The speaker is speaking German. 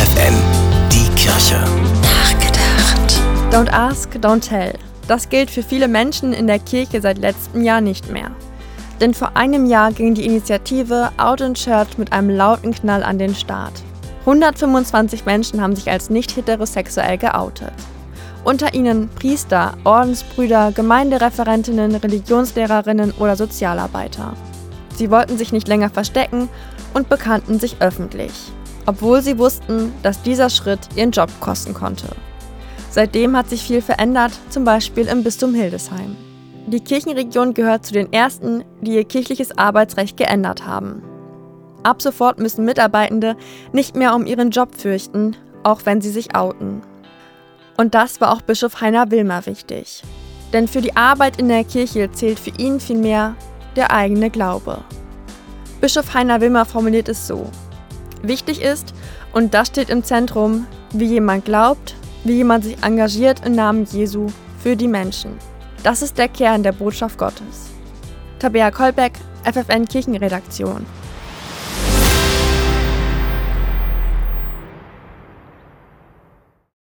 FFN, die Kirche. Nachgedacht. Don't ask, don't tell. Das gilt für viele Menschen in der Kirche seit letztem Jahr nicht mehr. Denn vor einem Jahr ging die Initiative Out in Church mit einem lauten Knall an den Start. 125 Menschen haben sich als nicht heterosexuell geoutet. Unter ihnen Priester, Ordensbrüder, Gemeindereferentinnen, Religionslehrerinnen oder Sozialarbeiter. Sie wollten sich nicht länger verstecken und bekannten sich öffentlich, obwohl sie wussten, dass dieser Schritt ihren Job kosten konnte. Seitdem hat sich viel verändert, zum Beispiel im Bistum Hildesheim. Die Kirchenregion gehört zu den ersten, die ihr kirchliches Arbeitsrecht geändert haben. Ab sofort müssen Mitarbeitende nicht mehr um ihren Job fürchten, auch wenn sie sich outen. Und das war auch Bischof Heiner Wilmer wichtig. Denn für die Arbeit in der Kirche zählt für ihn vielmehr der eigene Glaube. Bischof Heiner Wilmer formuliert es so. Wichtig ist, und das steht im Zentrum, wie jemand glaubt, wie jemand sich engagiert im Namen Jesu für die Menschen. Das ist der Kern der Botschaft Gottes. Tabea Kolbeck, FFN Kirchenredaktion.